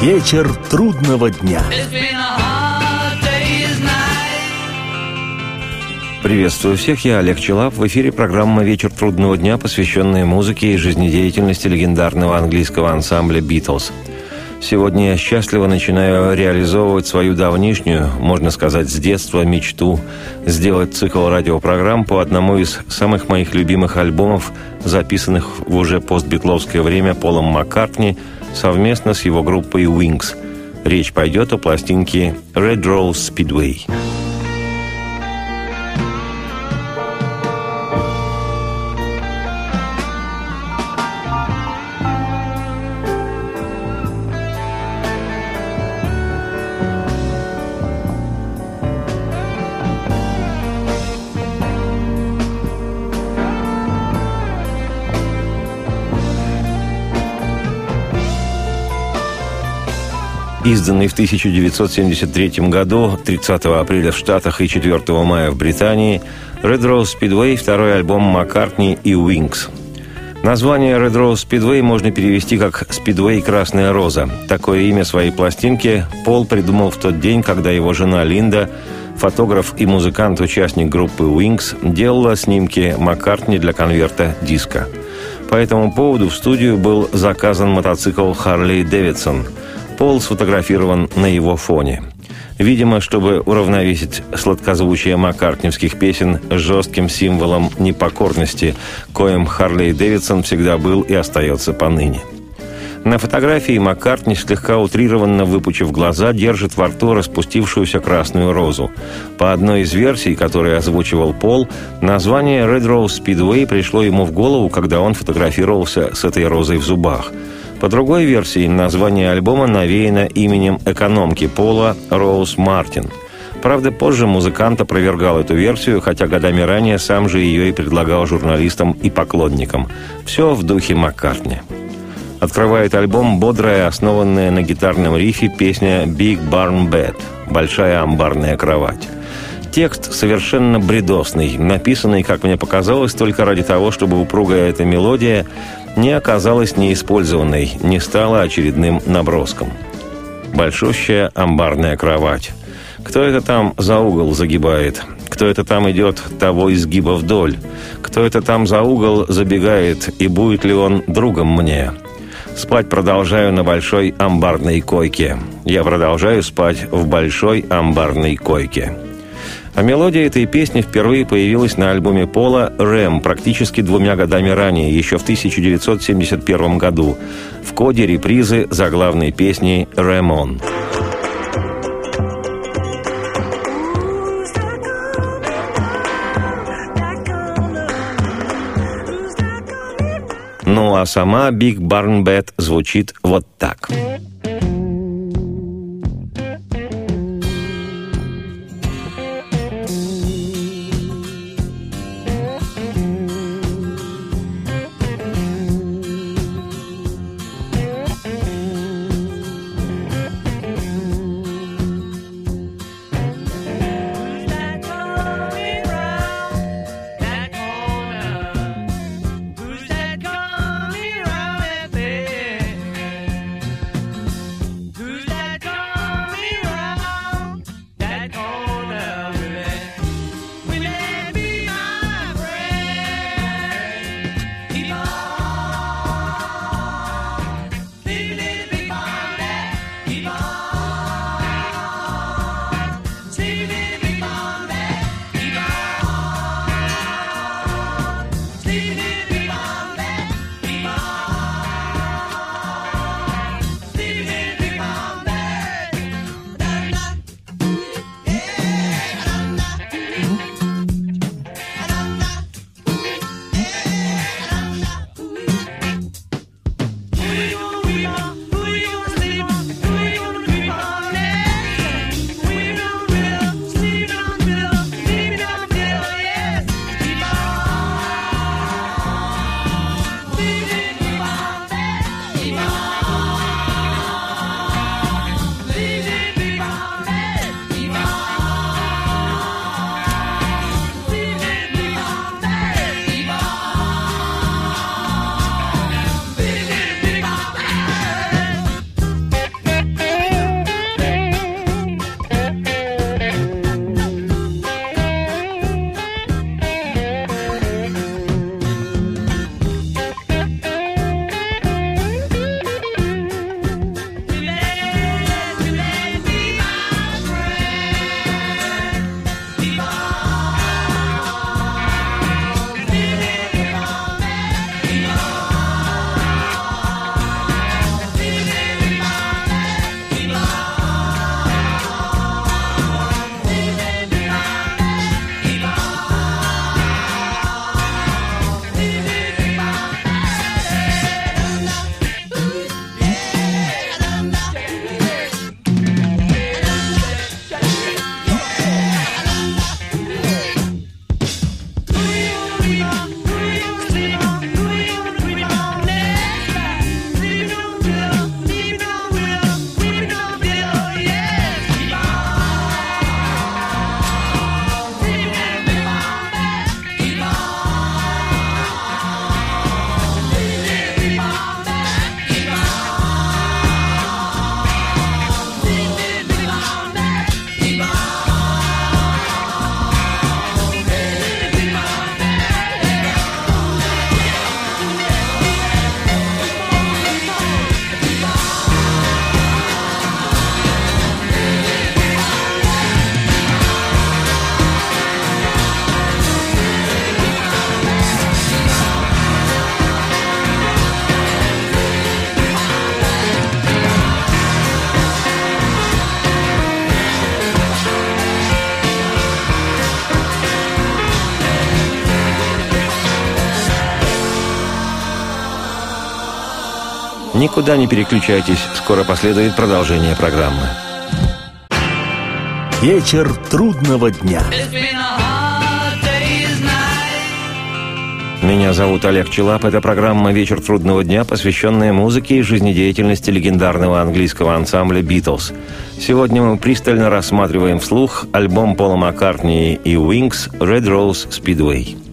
Вечер трудного дня. Приветствую всех, я Олег Челап. В эфире программа «Вечер трудного дня», посвященная музыке и жизнедеятельности легендарного английского ансамбля «Битлз». Сегодня я счастливо начинаю реализовывать свою давнишнюю, можно сказать, с детства мечту сделать цикл радиопрограмм по одному из самых моих любимых альбомов, записанных в уже постбитловское время Полом Маккартни совместно с его группой Wings. Речь пойдет о пластинке Red Rose Speedway. Изданный в 1973 году, 30 апреля в Штатах и 4 мая в Британии, Red Rose Speedway – второй альбом Маккартни и Wings. Название Red Rose Speedway можно перевести как «Speedway Красная Роза». Такое имя своей пластинки Пол придумал в тот день, когда его жена Линда, фотограф и музыкант-участник группы Wings, делала снимки Маккартни для конверта диска. По этому поводу в студию был заказан мотоцикл Harley Davidson – Пол сфотографирован на его фоне. Видимо, чтобы уравновесить сладкозвучие маккартневских песен жестким символом непокорности, коим Харлей Дэвидсон всегда был и остается поныне. На фотографии Маккартни, слегка утрированно выпучив глаза, держит во рту распустившуюся красную розу. По одной из версий, которые озвучивал Пол, название Red Rose Speedway пришло ему в голову, когда он фотографировался с этой розой в зубах – по другой версии, название альбома навеяно именем экономки Пола Роуз Мартин. Правда, позже музыкант опровергал эту версию, хотя годами ранее сам же ее и предлагал журналистам и поклонникам. Все в духе Маккартни. Открывает альбом бодрая, основанная на гитарном рифе песня «Big Barn Bed» – «Большая амбарная кровать». Текст совершенно бредосный, написанный, как мне показалось, только ради того, чтобы упругая эта мелодия не оказалась неиспользованной, не стала очередным наброском. Большущая амбарная кровать. Кто это там за угол загибает? Кто это там идет того изгиба вдоль? Кто это там за угол забегает, и будет ли он другом мне? Спать продолжаю на большой амбарной койке. Я продолжаю спать в большой амбарной койке. А мелодия этой песни впервые появилась на альбоме Пола «Рэм» практически двумя годами ранее, еще в 1971 году, в коде репризы заглавной песни «Рэм Ну а сама «Биг Барн Бет» звучит вот так. Никуда не переключайтесь, скоро последует продолжение программы. Вечер трудного дня. Меня зовут Олег Челап. Это программа «Вечер трудного дня», посвященная музыке и жизнедеятельности легендарного английского ансамбля «Битлз». Сегодня мы пристально рассматриваем вслух альбом Пола Маккартни и «Wings» «Red Rose Speedway».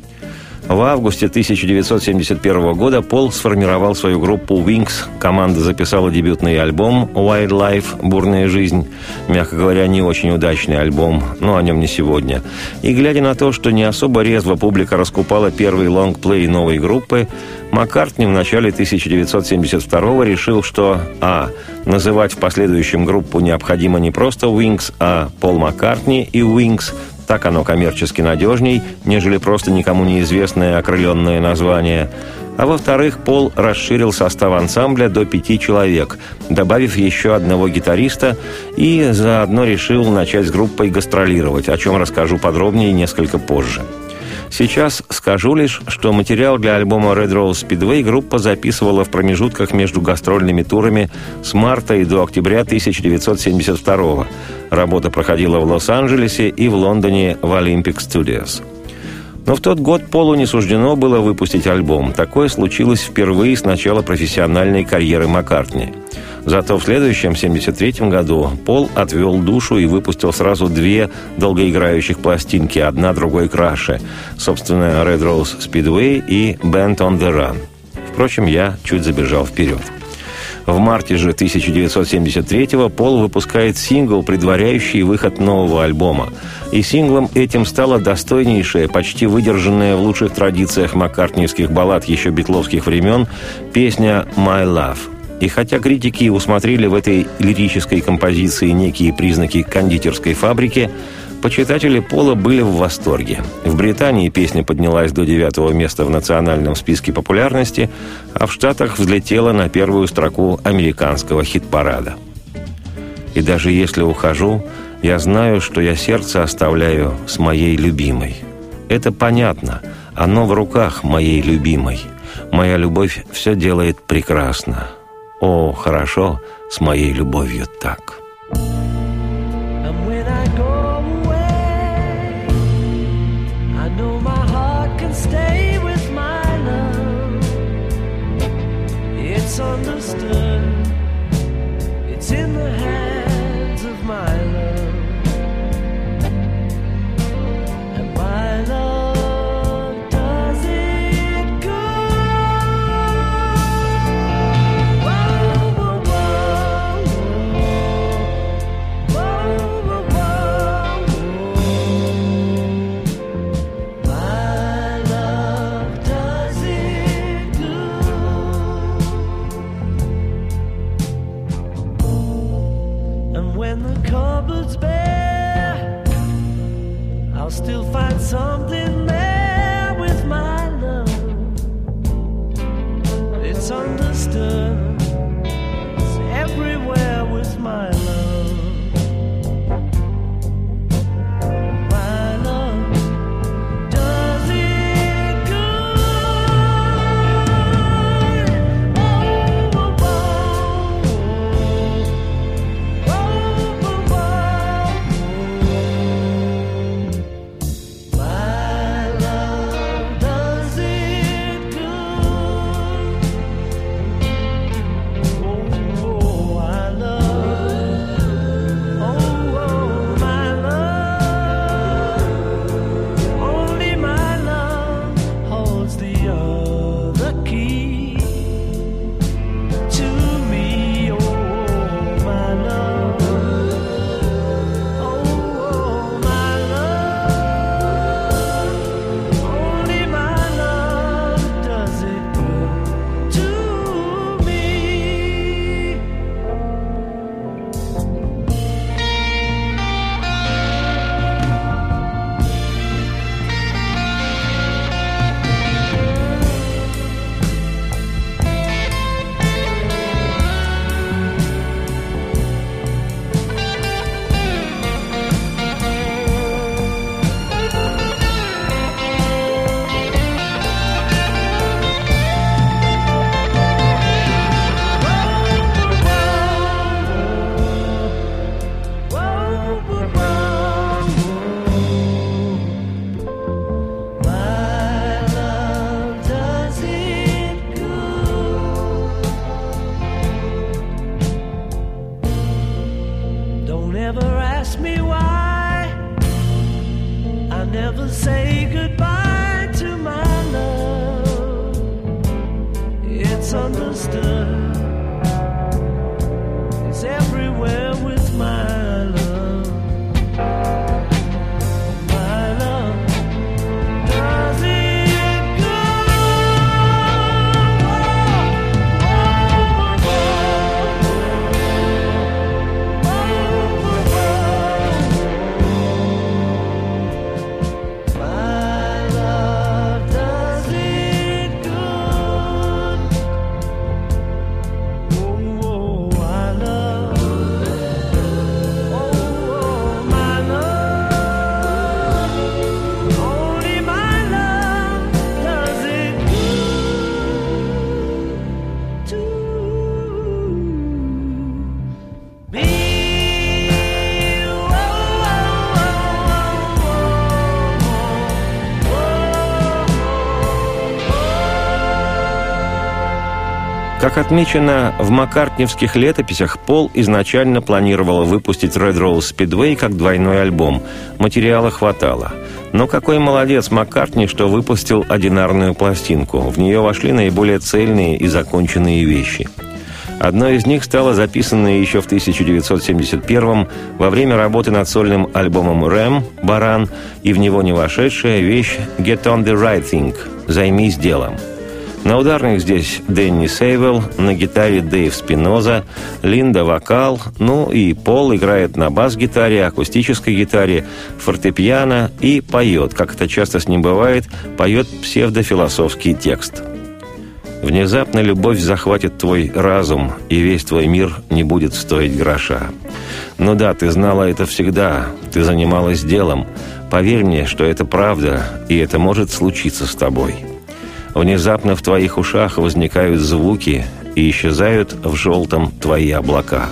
В августе 1971 года Пол сформировал свою группу Wings. Команда записала дебютный альбом Wildlife «Бурная жизнь». Мягко говоря, не очень удачный альбом, но о нем не сегодня. И глядя на то, что не особо резво публика раскупала первый лонгплей новой группы, Маккартни в начале 1972 решил, что а. Называть в последующем группу необходимо не просто Wings, а Пол Маккартни и Wings – так оно коммерчески надежней, нежели просто никому неизвестное окрыленное название. А во-вторых, Пол расширил состав ансамбля до пяти человек, добавив еще одного гитариста, и заодно решил начать с группой гастролировать, о чем расскажу подробнее несколько позже. Сейчас скажу лишь, что материал для альбома Red Rose Speedway группа записывала в промежутках между гастрольными турами с марта и до октября 1972 года. Работа проходила в Лос-Анджелесе и в Лондоне в Olympic Studios. Но в тот год Полу не суждено было выпустить альбом. Такое случилось впервые с начала профессиональной карьеры Маккартни – Зато в следующем, 73 году, Пол отвел душу и выпустил сразу две долгоиграющих пластинки, одна другой краше. Собственно, Red Rose Speedway и Band on the Run. Впрочем, я чуть забежал вперед. В марте же 1973-го Пол выпускает сингл, предваряющий выход нового альбома. И синглом этим стала достойнейшая, почти выдержанная в лучших традициях маккартниевских баллад еще битловских времен песня «My Love». И хотя критики усмотрели в этой лирической композиции некие признаки кондитерской фабрики, почитатели Пола были в восторге. В Британии песня поднялась до девятого места в национальном списке популярности, а в Штатах взлетела на первую строку американского хит-парада. И даже если ухожу, я знаю, что я сердце оставляю с моей любимой. Это понятно, оно в руках моей любимой. Моя любовь все делает прекрасно. О, хорошо с моей любовью так. It's everywhere. Отмечено в маккартневских летописях, Пол изначально планировал выпустить Red Rose Speedway как двойной альбом. Материала хватало. Но какой молодец Маккартни, что выпустил одинарную пластинку. В нее вошли наиболее цельные и законченные вещи. Одной из них стала записанная еще в 1971 во время работы над сольным альбомом «Рэм» «Баран» и в него не вошедшая вещь «Get on the right thing» «Займись делом». На ударных здесь Дэнни Сейвелл, на гитаре Дэйв Спиноза, Линда вокал, ну и Пол играет на бас-гитаре, акустической гитаре, фортепиано и поет, как это часто с ним бывает, поет псевдофилософский текст. Внезапно любовь захватит твой разум, и весь твой мир не будет стоить гроша. Ну да, ты знала это всегда, ты занималась делом. Поверь мне, что это правда, и это может случиться с тобой. Внезапно в твоих ушах возникают звуки и исчезают в желтом твои облака.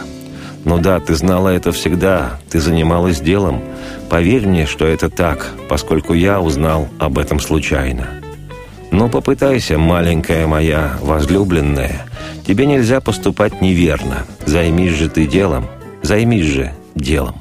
Ну да, ты знала это всегда, ты занималась делом. Поверь мне, что это так, поскольку я узнал об этом случайно. Но попытайся, маленькая моя возлюбленная, тебе нельзя поступать неверно. Займись же ты делом, займись же делом.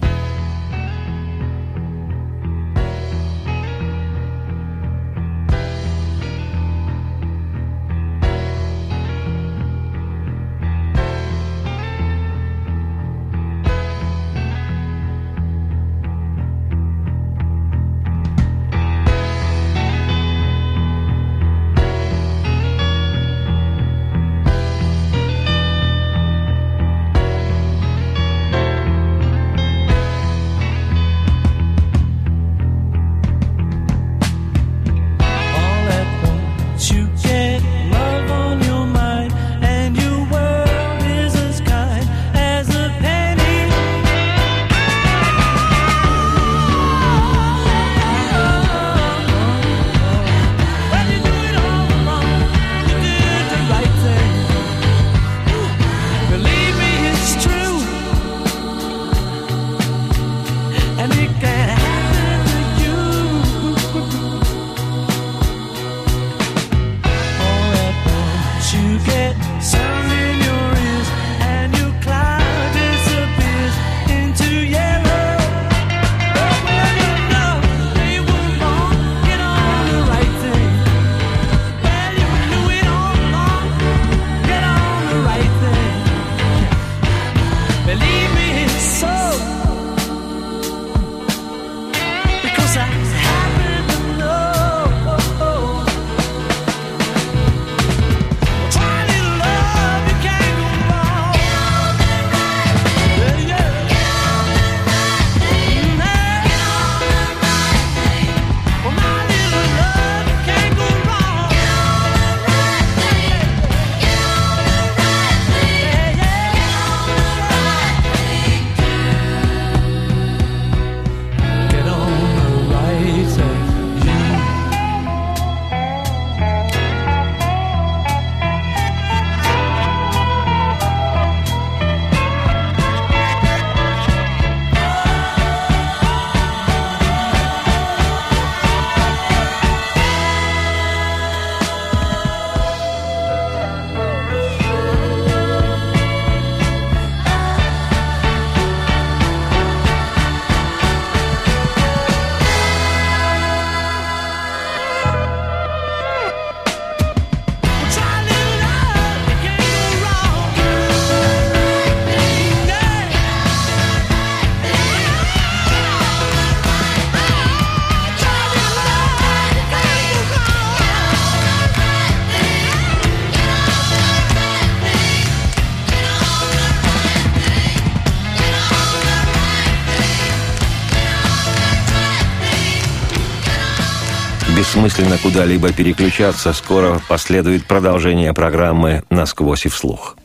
Бессмысленно куда-либо переключаться. Скоро последует продолжение программы «Насквозь и вслух».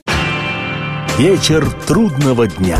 Вечер трудного дня.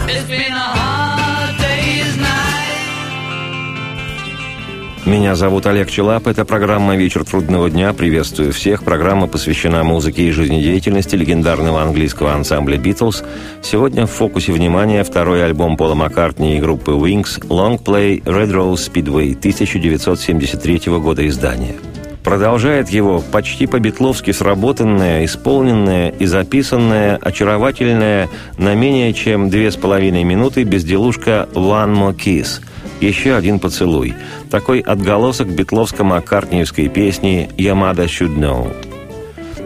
Меня зовут Олег Челап. Это программа «Вечер трудного дня». Приветствую всех. Программа посвящена музыке и жизнедеятельности легендарного английского ансамбля «Битлз». Сегодня в фокусе внимания второй альбом Пола Маккартни и группы «Wings» «Long Play Red Rose Speedway» 1973 года издания. Продолжает его почти по-битловски сработанная, исполненная и записанная, очаровательная на менее чем две с половиной минуты безделушка «One More Kiss», еще один поцелуй. Такой отголосок битловско-маккартниевской песни «Ямада should know».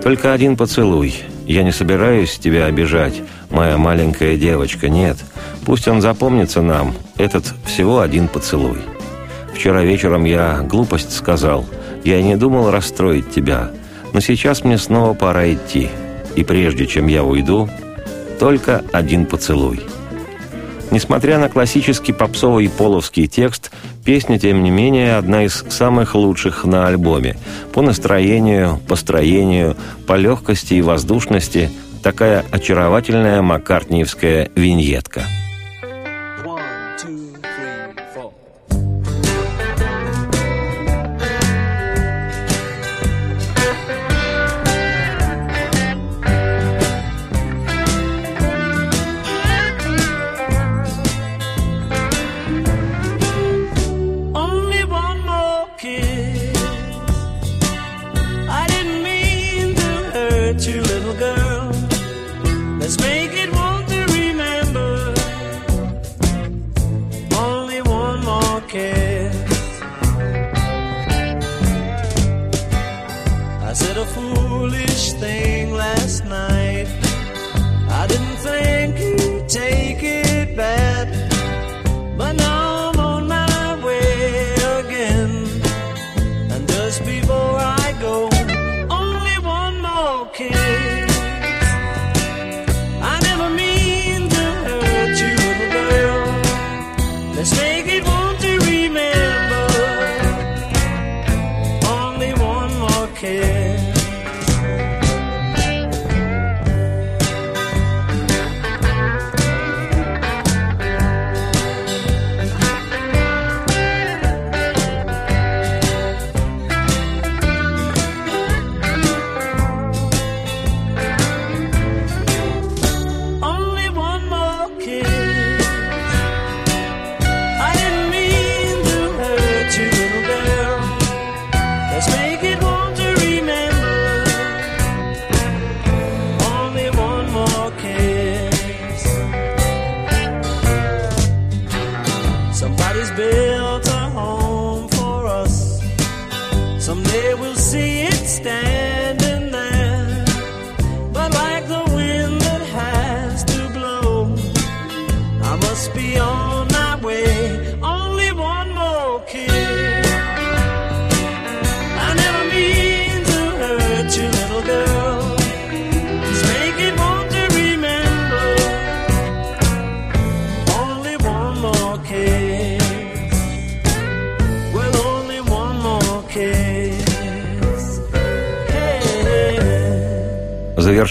Только один поцелуй. Я не собираюсь тебя обижать, моя маленькая девочка, нет. Пусть он запомнится нам, этот всего один поцелуй. Вчера вечером я глупость сказал. Я не думал расстроить тебя. Но сейчас мне снова пора идти. И прежде чем я уйду, только один поцелуй. Несмотря на классический попсовый половский текст, песня, тем не менее, одна из самых лучших на альбоме. По настроению, построению, по легкости и воздушности такая очаровательная маккартниевская виньетка –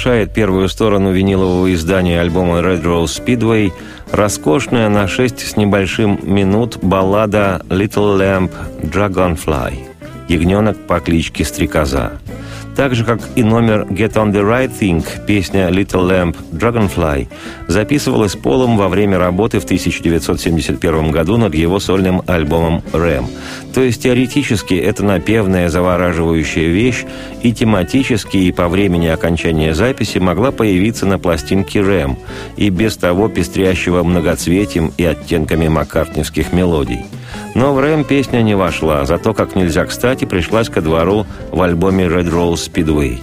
завершает первую сторону винилового издания альбома Red Rose Speedway роскошная на шесть с небольшим минут баллада «Little Lamp Dragonfly» «Ягненок по кличке Стрекоза». Так же, как и номер «Get on the Right Thing» песня «Little Lamp Dragonfly» записывалась Полом во время работы в 1971 году над его сольным альбомом «Рэм». То есть теоретически это напевная завораживающая вещь и тематически и по времени окончания записи могла появиться на пластинке «Рэм» и без того пестрящего многоцветием и оттенками маккартневских мелодий – но в Рэм песня не вошла, зато как нельзя кстати пришлась ко двору в альбоме Red Rose Speedway.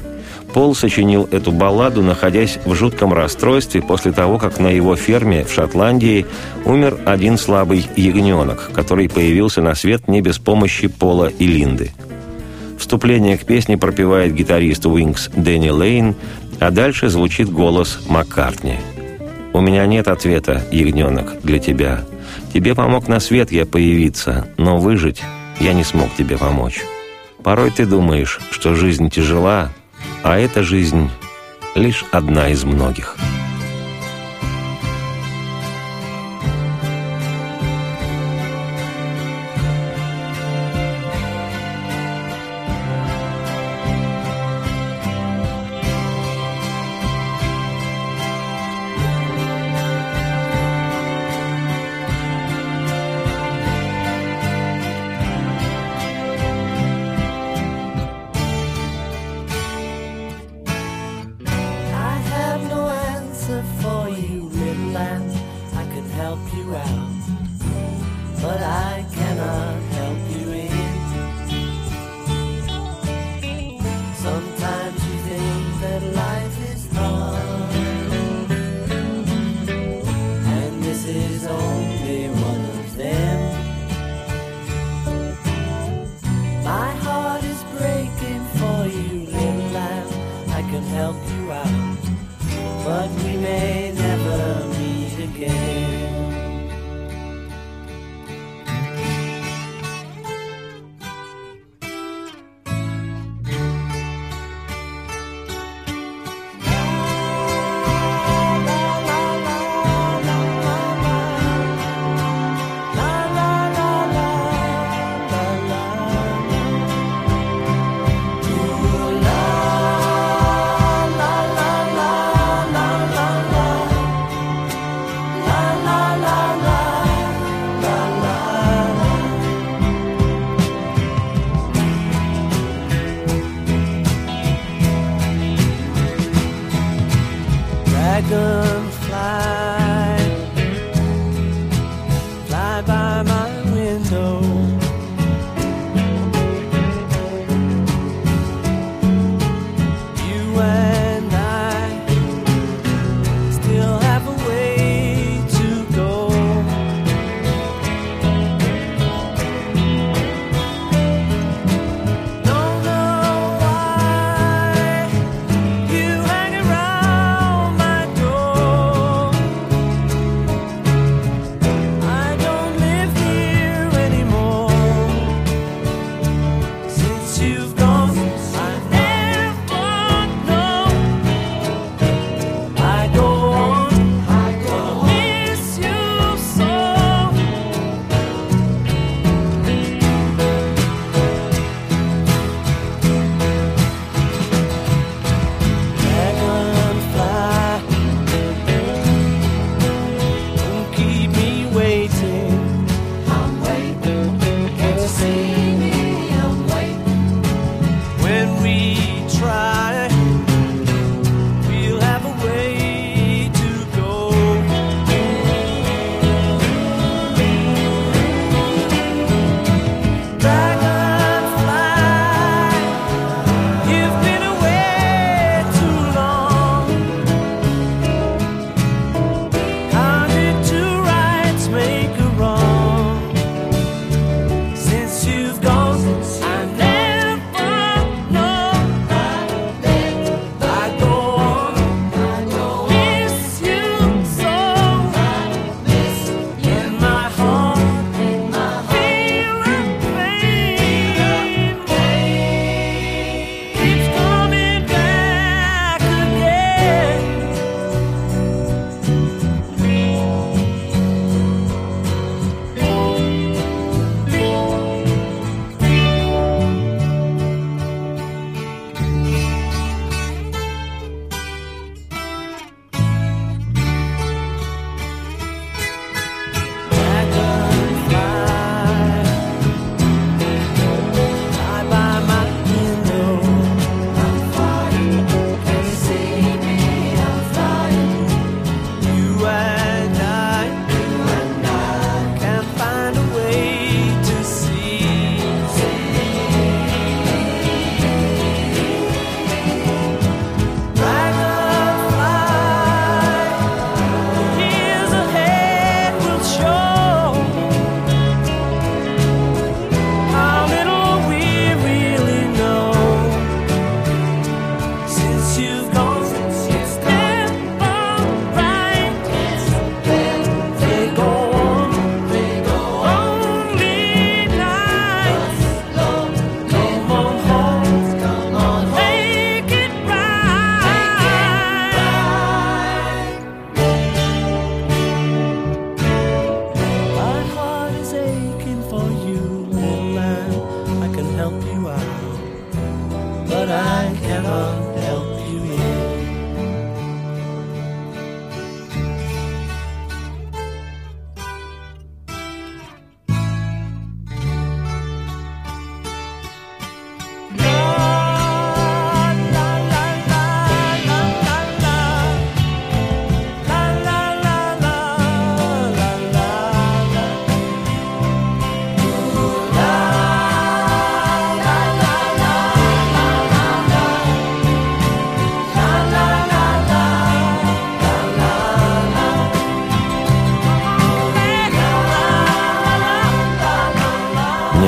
Пол сочинил эту балладу, находясь в жутком расстройстве после того, как на его ферме в Шотландии умер один слабый ягненок, который появился на свет не без помощи Пола и Линды. Вступление к песне пропевает гитарист Уинкс Дэнни Лейн, а дальше звучит голос Маккартни. «У меня нет ответа, ягненок, для тебя. Тебе помог на свет я появиться, но выжить я не смог тебе помочь. Порой ты думаешь, что жизнь тяжела, а эта жизнь лишь одна из многих.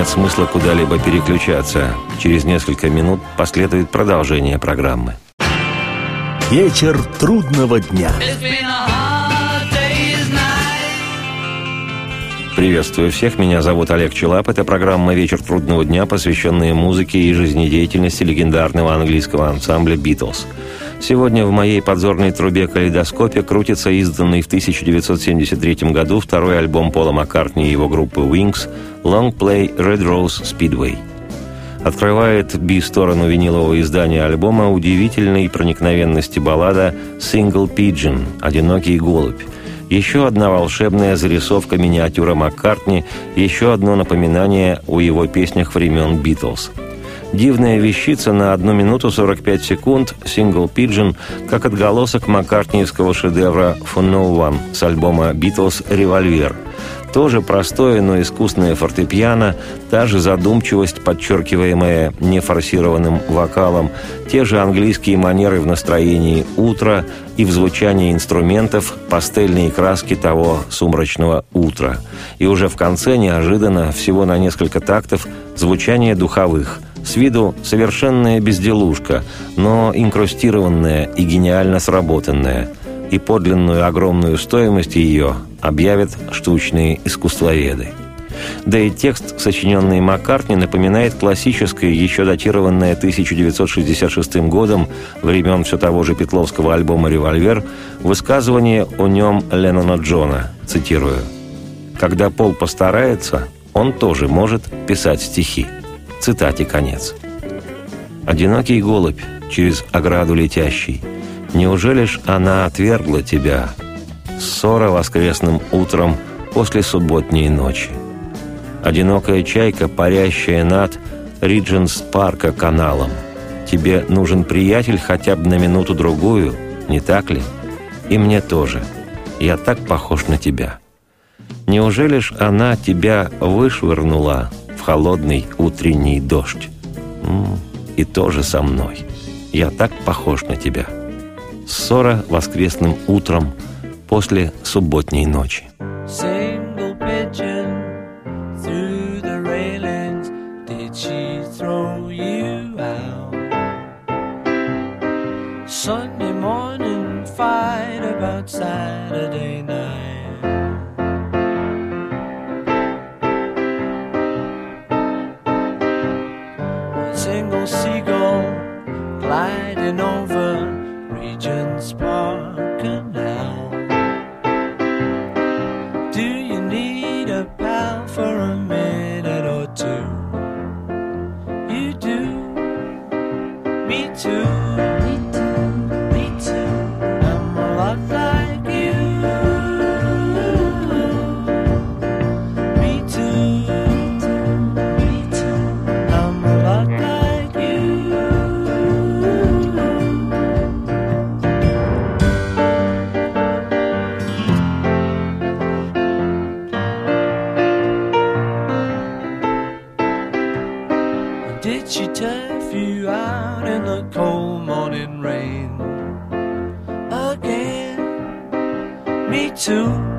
Нет смысла куда-либо переключаться. Через несколько минут последует продолжение программы. Вечер трудного дня. Приветствую всех, меня зовут Олег Челап. Это программа «Вечер трудного дня», посвященная музыке и жизнедеятельности легендарного английского ансамбля «Битлз». Сегодня в моей подзорной трубе калейдоскопе крутится изданный в 1973 году второй альбом Пола Маккартни и его группы Wings «Long Play Red Rose Speedway». Открывает би-сторону винилового издания альбома удивительной проникновенности баллада «Single Pigeon» – «Одинокий голубь», еще одна волшебная зарисовка миниатюра Маккартни, еще одно напоминание о его песнях времен «Битлз». Дивная вещица на 1 минуту 45 секунд, сингл «Pigeon», как отголосок маккартниевского шедевра «For No One» с альбома «Битлз. Револьвер». Тоже простое, но искусное фортепиано, та же задумчивость, подчеркиваемая нефорсированным вокалом, те же английские манеры в настроении утра и в звучании инструментов, пастельные краски того сумрачного утра. И уже в конце неожиданно, всего на несколько тактов, звучание духовых – с виду совершенная безделушка, но инкрустированная и гениально сработанная. И подлинную огромную стоимость ее объявят штучные искусствоведы. Да и текст, сочиненный Маккартни, напоминает классическое, еще датированное 1966 годом, времен все того же Петловского альбома «Револьвер», высказывание о нем Леннона Джона, цитирую. «Когда Пол постарается, он тоже может писать стихи». Цитате конец. «Одинокий голубь, через ограду летящий, Неужели ж она отвергла тебя? Ссора воскресным утром после субботней ночи. Одинокая чайка, парящая над Ридженс парка каналом. Тебе нужен приятель хотя бы на минуту-другую, не так ли? И мне тоже. Я так похож на тебя. Неужели ж она тебя вышвырнула холодный утренний дождь. И тоже со мной. Я так похож на тебя. Ссора воскресным утром после субботней ночи. out in the cold morning rain again. Me too.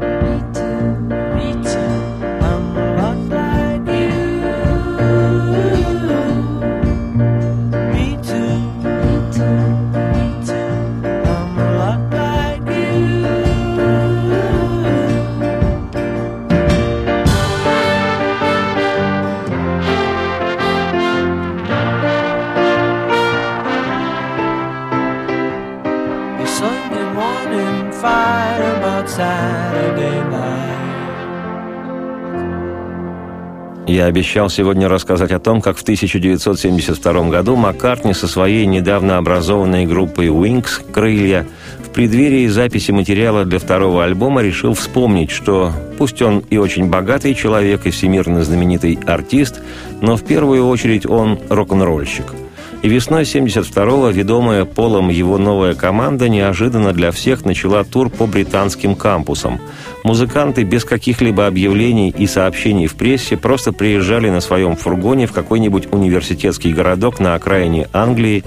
Я обещал сегодня рассказать о том, как в 1972 году Маккартни со своей недавно образованной группой Wings «Крылья» в преддверии записи материала для второго альбома решил вспомнить, что пусть он и очень богатый человек, и всемирно знаменитый артист, но в первую очередь он рок-н-ролльщик – и весной 72-го, ведомая Полом его новая команда, неожиданно для всех начала тур по британским кампусам. Музыканты без каких-либо объявлений и сообщений в прессе просто приезжали на своем фургоне в какой-нибудь университетский городок на окраине Англии,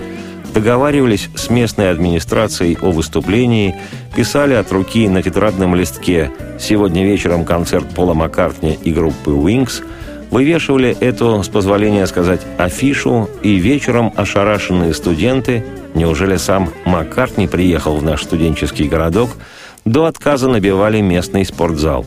договаривались с местной администрацией о выступлении, писали от руки на тетрадном листке «Сегодня вечером концерт Пола Маккартни и группы Wings», Вывешивали эту, с позволения сказать, афишу, и вечером ошарашенные студенты, неужели сам Маккартни приехал в наш студенческий городок, до отказа набивали местный спортзал.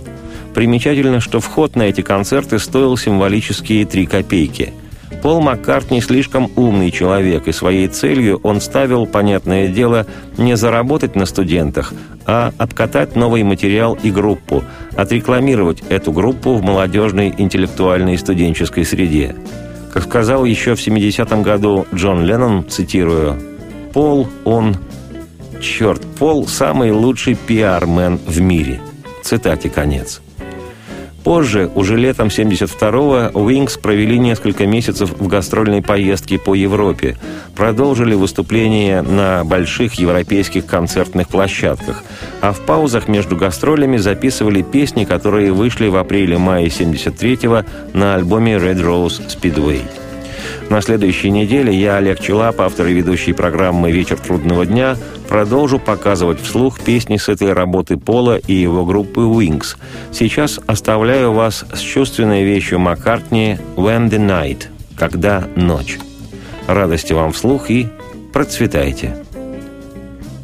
Примечательно, что вход на эти концерты стоил символические три копейки – Пол Маккартни слишком умный человек, и своей целью он ставил, понятное дело, не заработать на студентах, а обкатать новый материал и группу, отрекламировать эту группу в молодежной интеллектуальной студенческой среде. Как сказал еще в 70-м году Джон Леннон, цитирую, «Пол, он... Черт, Пол – самый лучший пиармен в мире». Цитате конец. Позже, уже летом 72-го, Wings провели несколько месяцев в гастрольной поездке по Европе, продолжили выступления на больших европейских концертных площадках, а в паузах между гастролями записывали песни, которые вышли в апреле-мае 73-го на альбоме Red Rose Speedway. На следующей неделе я, Олег Челап, автор и ведущий программы «Вечер трудного дня», продолжу показывать вслух песни с этой работы Пола и его группы Wings. Сейчас оставляю вас с чувственной вещью Маккартни «When the Night» – «Когда ночь». Радости вам вслух и процветайте.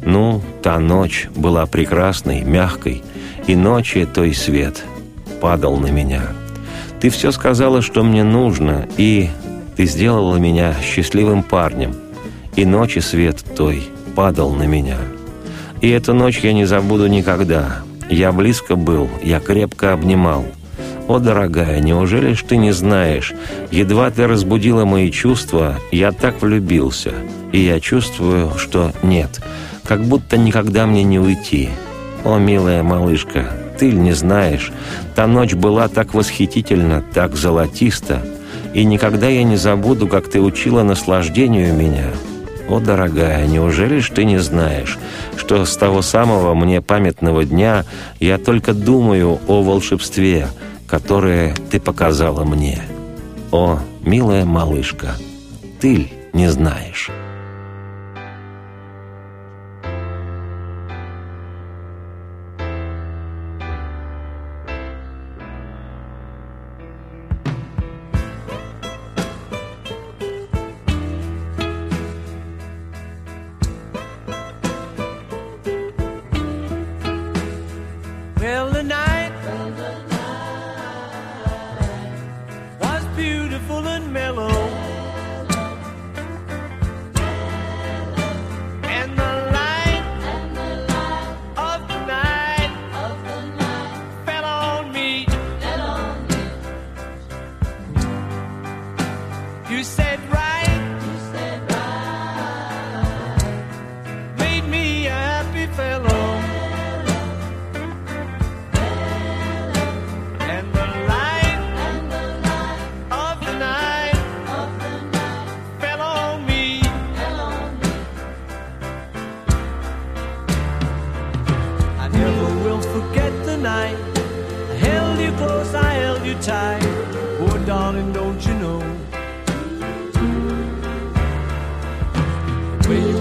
Ну, та ночь была прекрасной, мягкой, и ночи той свет падал на меня. Ты все сказала, что мне нужно, и ты сделала меня счастливым парнем, и ночи свет той падал на меня. И эту ночь я не забуду никогда. Я близко был, я крепко обнимал. О, дорогая, неужели ж ты не знаешь? Едва ты разбудила мои чувства, я так влюбился. И я чувствую, что нет, как будто никогда мне не уйти. О, милая малышка, ты ли не знаешь? Та ночь была так восхитительна, так золотиста, и никогда я не забуду, как ты учила наслаждению меня. О, дорогая, неужели ж ты не знаешь, что с того самого мне памятного дня я только думаю о волшебстве, которое ты показала мне? О, милая малышка, ты не знаешь».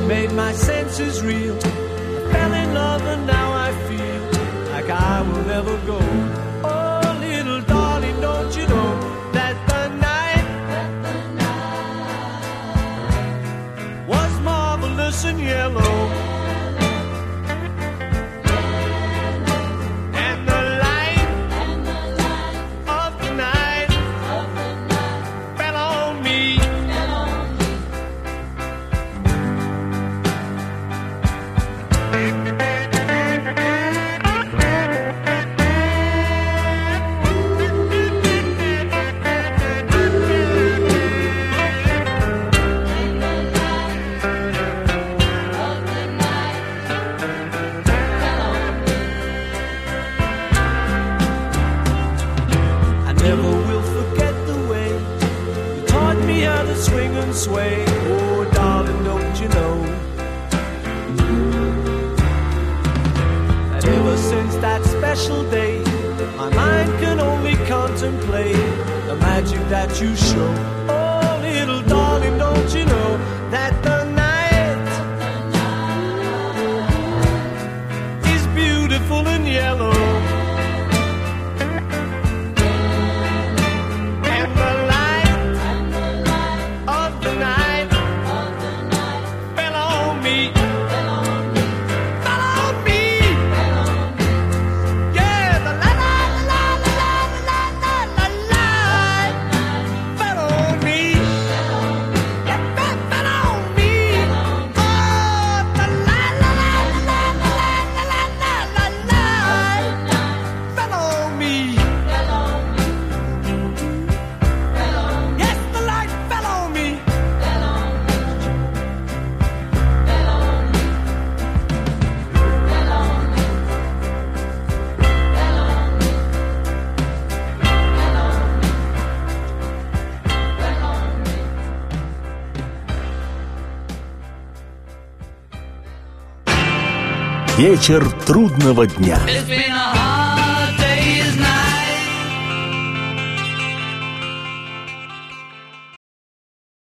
made my senses real. I fell in love and now I feel like I will never go. that you show. Вечер трудного дня.